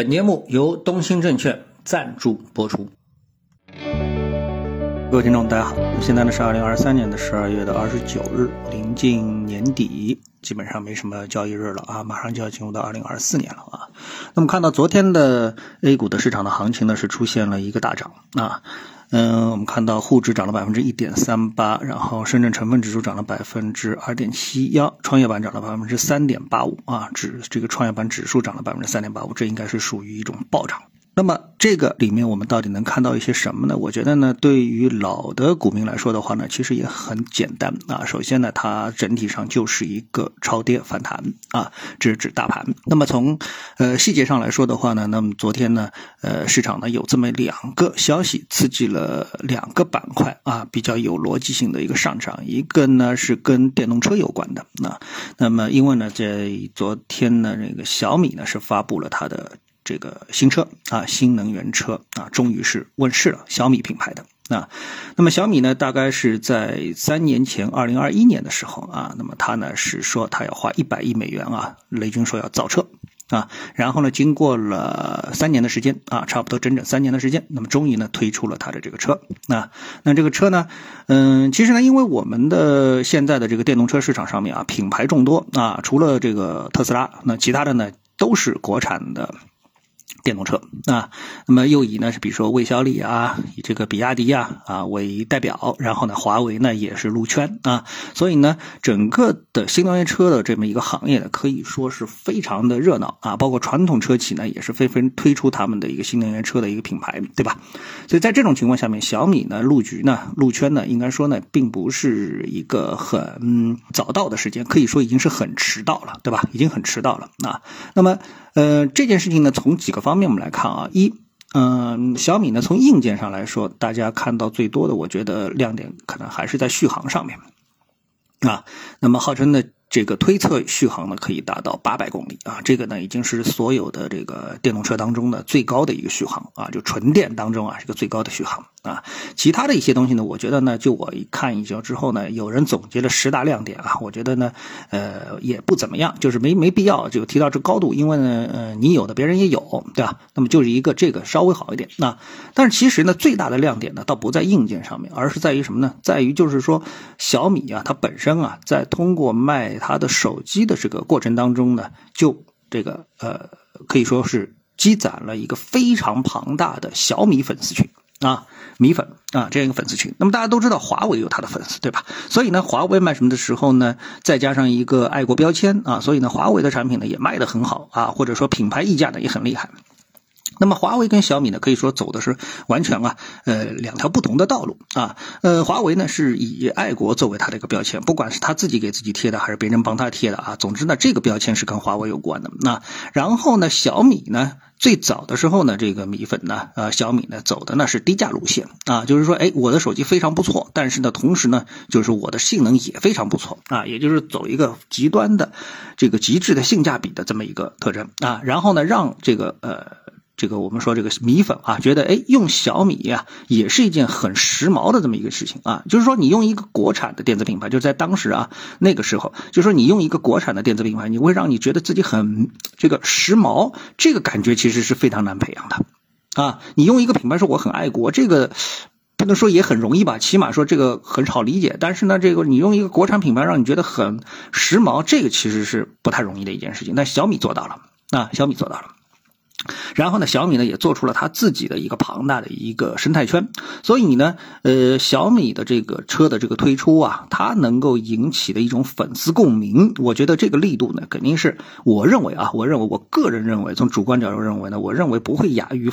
本节目由东兴证券赞助播出。各位听众，大家好，现在呢是二零二三年的十二月的二十九日，临近年底，基本上没什么交易日了啊，马上就要进入到二零二四年了啊。那么看到昨天的 A 股的市场的行情呢，是出现了一个大涨啊。嗯，我们看到沪指涨了百分之一点三八，然后深圳成分指数涨了百分之二点七幺，创业板涨了百分之三点八五啊，指这个创业板指数涨了百分之三点八五，这应该是属于一种暴涨。那么这个里面我们到底能看到一些什么呢？我觉得呢，对于老的股民来说的话呢，其实也很简单啊。首先呢，它整体上就是一个超跌反弹啊，这是指大盘。那么从呃细节上来说的话呢，那么昨天呢，呃市场呢有这么两个消息刺激了两个板块啊，比较有逻辑性的一个上涨。一个呢是跟电动车有关的啊，那么因为呢，在昨天呢，这个小米呢是发布了它的。这个新车啊，新能源车啊，终于是问世了。小米品牌的啊，那么小米呢，大概是在三年前，二零二一年的时候啊，那么他呢是说他要花一百亿美元啊，雷军说要造车啊，然后呢，经过了三年的时间啊，差不多整整三年的时间，那么终于呢推出了他的这个车啊，那这个车呢，嗯，其实呢，因为我们的现在的这个电动车市场上面啊，品牌众多啊，除了这个特斯拉，那其他的呢都是国产的。电动车啊，那么又以呢是比如说魏小李啊，以这个比亚迪啊啊为代表，然后呢华为呢也是入圈啊，所以呢整个的新能源车的这么一个行业呢可以说是非常的热闹啊，包括传统车企呢也是纷纷推出他们的一个新能源车的一个品牌，对吧？所以在这种情况下面，小米呢入局呢入圈呢，应该说呢并不是一个很早到的时间，可以说已经是很迟到了，对吧？已经很迟到了啊。那么呃这件事情呢从几个方。方面我们来看啊，一，嗯，小米呢，从硬件上来说，大家看到最多的，我觉得亮点可能还是在续航上面，啊，那么号称的。这个推测续航呢可以达到八百公里啊，这个呢已经是所有的这个电动车当中的最高的一个续航啊，就纯电当中啊这个最高的续航啊。其他的一些东西呢，我觉得呢，就我一看一下之后呢，有人总结了十大亮点啊，我觉得呢，呃也不怎么样，就是没没必要就提到这高度，因为呢，呃你有的别人也有，对吧？那么就是一个这个稍微好一点那，但是其实呢，最大的亮点呢，倒不在硬件上面，而是在于什么呢？在于就是说小米啊，它本身啊，在通过卖它的手机的这个过程当中呢，就这个呃，可以说是积攒了一个非常庞大的小米粉丝群啊，米粉啊这样一个粉丝群。那么大家都知道华为有它的粉丝，对吧？所以呢，华为卖什么的时候呢，再加上一个爱国标签啊，所以呢，华为的产品呢也卖得很好啊，或者说品牌溢价呢也很厉害。那么华为跟小米呢，可以说走的是完全啊，呃，两条不同的道路啊。呃，华为呢是以爱国作为它的一个标签，不管是他自己给自己贴的，还是别人帮他贴的啊。总之呢，这个标签是跟华为有关的。那然后呢，小米呢，最早的时候呢，这个米粉呢，呃，小米呢走的呢是低价路线啊，就是说，哎，我的手机非常不错，但是呢，同时呢，就是我的性能也非常不错啊，也就是走一个极端的这个极致的性价比的这么一个特征啊。然后呢，让这个呃。这个我们说这个米粉啊，觉得哎用小米呀也是一件很时髦的这么一个事情啊，就是说你用一个国产的电子品牌，就是在当时啊那个时候，就说你用一个国产的电子品牌，你会让你觉得自己很这个时髦，这个感觉其实是非常难培养的啊。你用一个品牌说我很爱国，这个不能说也很容易吧，起码说这个很好理解。但是呢，这个你用一个国产品牌让你觉得很时髦，这个其实是不太容易的一件事情。但小米做到了啊，小米做到了。然后呢，小米呢也做出了它自己的一个庞大的一个生态圈，所以呢，呃，小米的这个车的这个推出啊，它能够引起的一种粉丝共鸣，我觉得这个力度呢，肯定是我认为啊，我认为我个人认为，从主观角度认为呢，我认为不会亚于。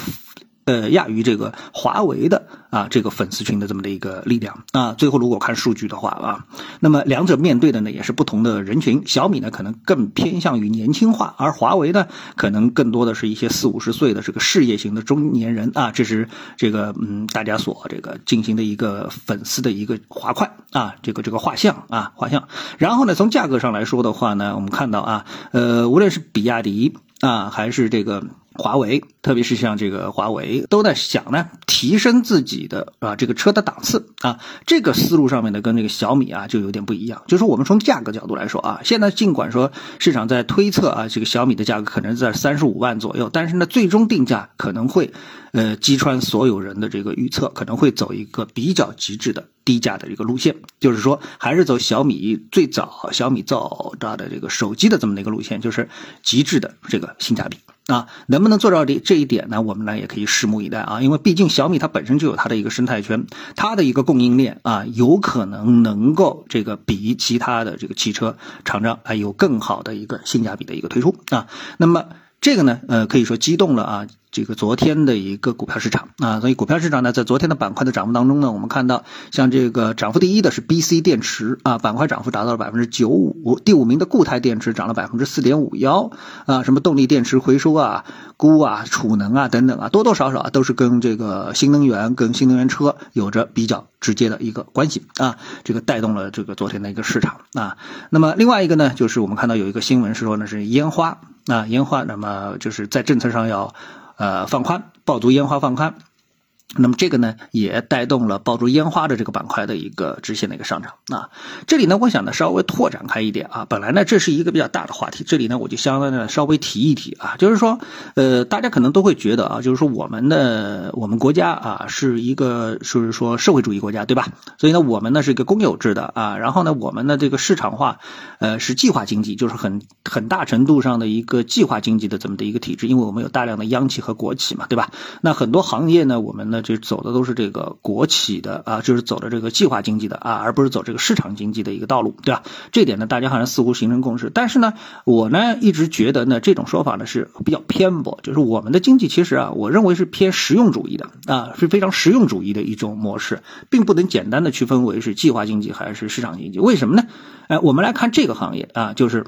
呃，亚于这个华为的啊，这个粉丝群的这么的一个力量啊。最后如果看数据的话啊，那么两者面对的呢也是不同的人群。小米呢可能更偏向于年轻化，而华为呢可能更多的是一些四五十岁的这个事业型的中年人啊。这是这个嗯大家所这个进行的一个粉丝的一个划块啊，这个这个画像啊画像。然后呢，从价格上来说的话呢，我们看到啊，呃，无论是比亚迪啊，还是这个。华为，特别是像这个华为，都在想呢，提升自己的啊这个车的档次啊，这个思路上面呢，跟这个小米啊就有点不一样。就是我们从价格角度来说啊，现在尽管说市场在推测啊，这个小米的价格可能在三十五万左右，但是呢，最终定价可能会呃击穿所有人的这个预测，可能会走一个比较极致的低价的一个路线，就是说还是走小米最早小米造的这个手机的这么的一个路线，就是极致的这个性价比。啊，能不能做到这这一点呢？我们呢也可以拭目以待啊，因为毕竟小米它本身就有它的一个生态圈，它的一个供应链啊，有可能能够这个比其他的这个汽车厂商啊有更好的一个性价比的一个推出啊。那么这个呢，呃，可以说激动了啊。这个昨天的一个股票市场啊，所以股票市场呢，在昨天的板块的涨幅当中呢，我们看到像这个涨幅第一的是 B C 电池啊，板块涨幅达到了百分之九五，第五名的固态电池涨了百分之四点五幺啊，什么动力电池回收啊、钴啊、储能啊等等啊，多多少少啊都是跟这个新能源、跟新能源车有着比较直接的一个关系啊，这个带动了这个昨天的一个市场啊。那么另外一个呢，就是我们看到有一个新闻是说呢是烟花啊，烟花，那么就是在政策上要。呃，放宽，爆竹烟花放宽。那么这个呢，也带动了爆竹烟花的这个板块的一个直线的一个上涨啊。这里呢，我想呢稍微拓展开一点啊。本来呢，这是一个比较大的话题，这里呢我就相当的稍微提一提啊。就是说，呃，大家可能都会觉得啊，就是说我们的我们国家啊是一个就是说社会主义国家，对吧？所以呢，我们呢是一个公有制的啊。然后呢，我们的这个市场化，呃，是计划经济，就是很很大程度上的一个计划经济的这么的一个体制，因为我们有大量的央企和国企嘛，对吧？那很多行业呢，我们呢。就走的都是这个国企的啊，就是走的这个计划经济的啊，而不是走这个市场经济的一个道路，对吧？这点呢，大家好像似乎形成共识。但是呢，我呢一直觉得呢，这种说法呢是比较偏颇。就是我们的经济其实啊，我认为是偏实用主义的啊，是非常实用主义的一种模式，并不能简单的区分为是计划经济还是市场经济。为什么呢？哎，我们来看这个行业啊，就是。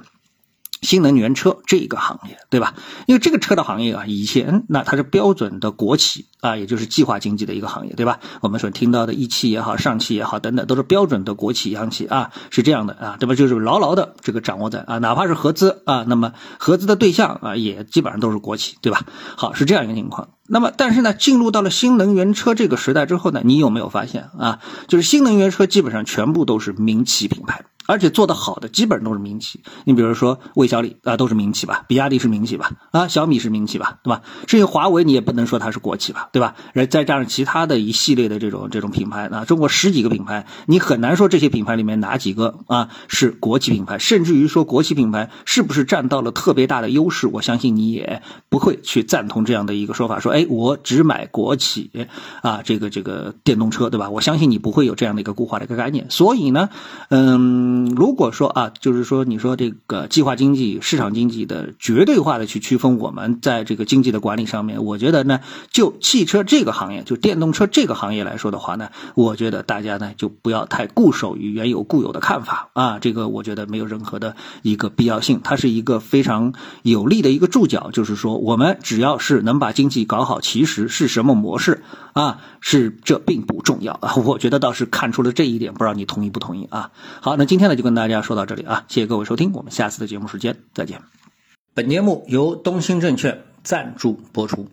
新能源车这个行业，对吧？因为这个车的行业啊，以前那它是标准的国企啊，也就是计划经济的一个行业，对吧？我们所听到的一汽也好，上汽也好，等等，都是标准的国企央企啊，是这样的啊，这不就是牢牢的这个掌握在啊，哪怕是合资啊，那么合资的对象啊，也基本上都是国企，对吧？好，是这样一个情况。那么，但是呢，进入到了新能源车这个时代之后呢，你有没有发现啊？就是新能源车基本上全部都是民企品牌。而且做得好的基本都是民企，你比如说魏小李啊，都是民企吧？比亚迪是民企吧？啊，小米是民企吧？对吧？至于华为，你也不能说它是国企吧？对吧？然再加上其他的一系列的这种这种品牌啊，中国十几个品牌，你很难说这些品牌里面哪几个啊是国企品牌，甚至于说国企品牌是不是占到了特别大的优势？我相信你也不会去赞同这样的一个说法，说哎，我只买国企啊，这个这个电动车，对吧？我相信你不会有这样的一个固化的一个概念。所以呢，嗯。嗯，如果说啊，就是说你说这个计划经济、市场经济的绝对化的去区分我们在这个经济的管理上面，我觉得呢，就汽车这个行业，就电动车这个行业来说的话呢，我觉得大家呢就不要太固守于原有固有的看法啊，这个我觉得没有任何的一个必要性，它是一个非常有利的一个注脚，就是说我们只要是能把经济搞好，其实是什么模式啊，是这并不重要啊，我觉得倒是看出了这一点，不知道你同意不同意啊？好，那今天。那就跟大家说到这里啊，谢谢各位收听，我们下次的节目时间再见。本节目由东兴证券赞助播出。